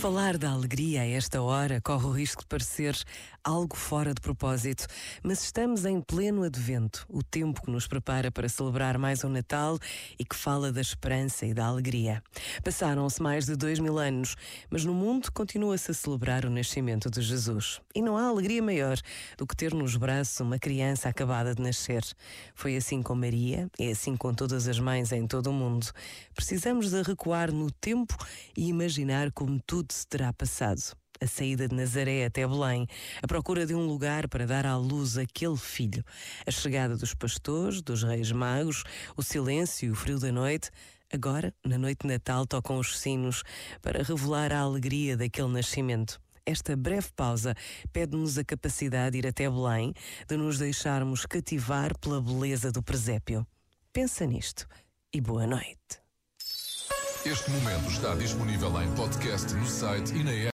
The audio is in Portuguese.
Falar da alegria a esta hora corre o risco de parecer algo fora de propósito, mas estamos em pleno advento, o tempo que nos prepara para celebrar mais um Natal e que fala da esperança e da alegria. Passaram-se mais de dois mil anos, mas no mundo continua-se a celebrar o nascimento de Jesus. E não há alegria maior do que ter nos braços uma criança acabada de nascer. Foi assim com Maria e assim com todas as mães em todo o mundo. Precisamos de recuar no tempo e imaginar como tudo se terá passado a saída de Nazaré até Belém, a procura de um lugar para dar à luz aquele filho, a chegada dos pastores, dos reis magos, o silêncio e o frio da noite. Agora, na noite de Natal, tocam os sinos para revelar a alegria daquele nascimento. Esta breve pausa pede-nos a capacidade de ir até Belém, de nos deixarmos cativar pela beleza do presépio. Pensa nisto e boa noite. Este momento está disponível em podcast no site e na.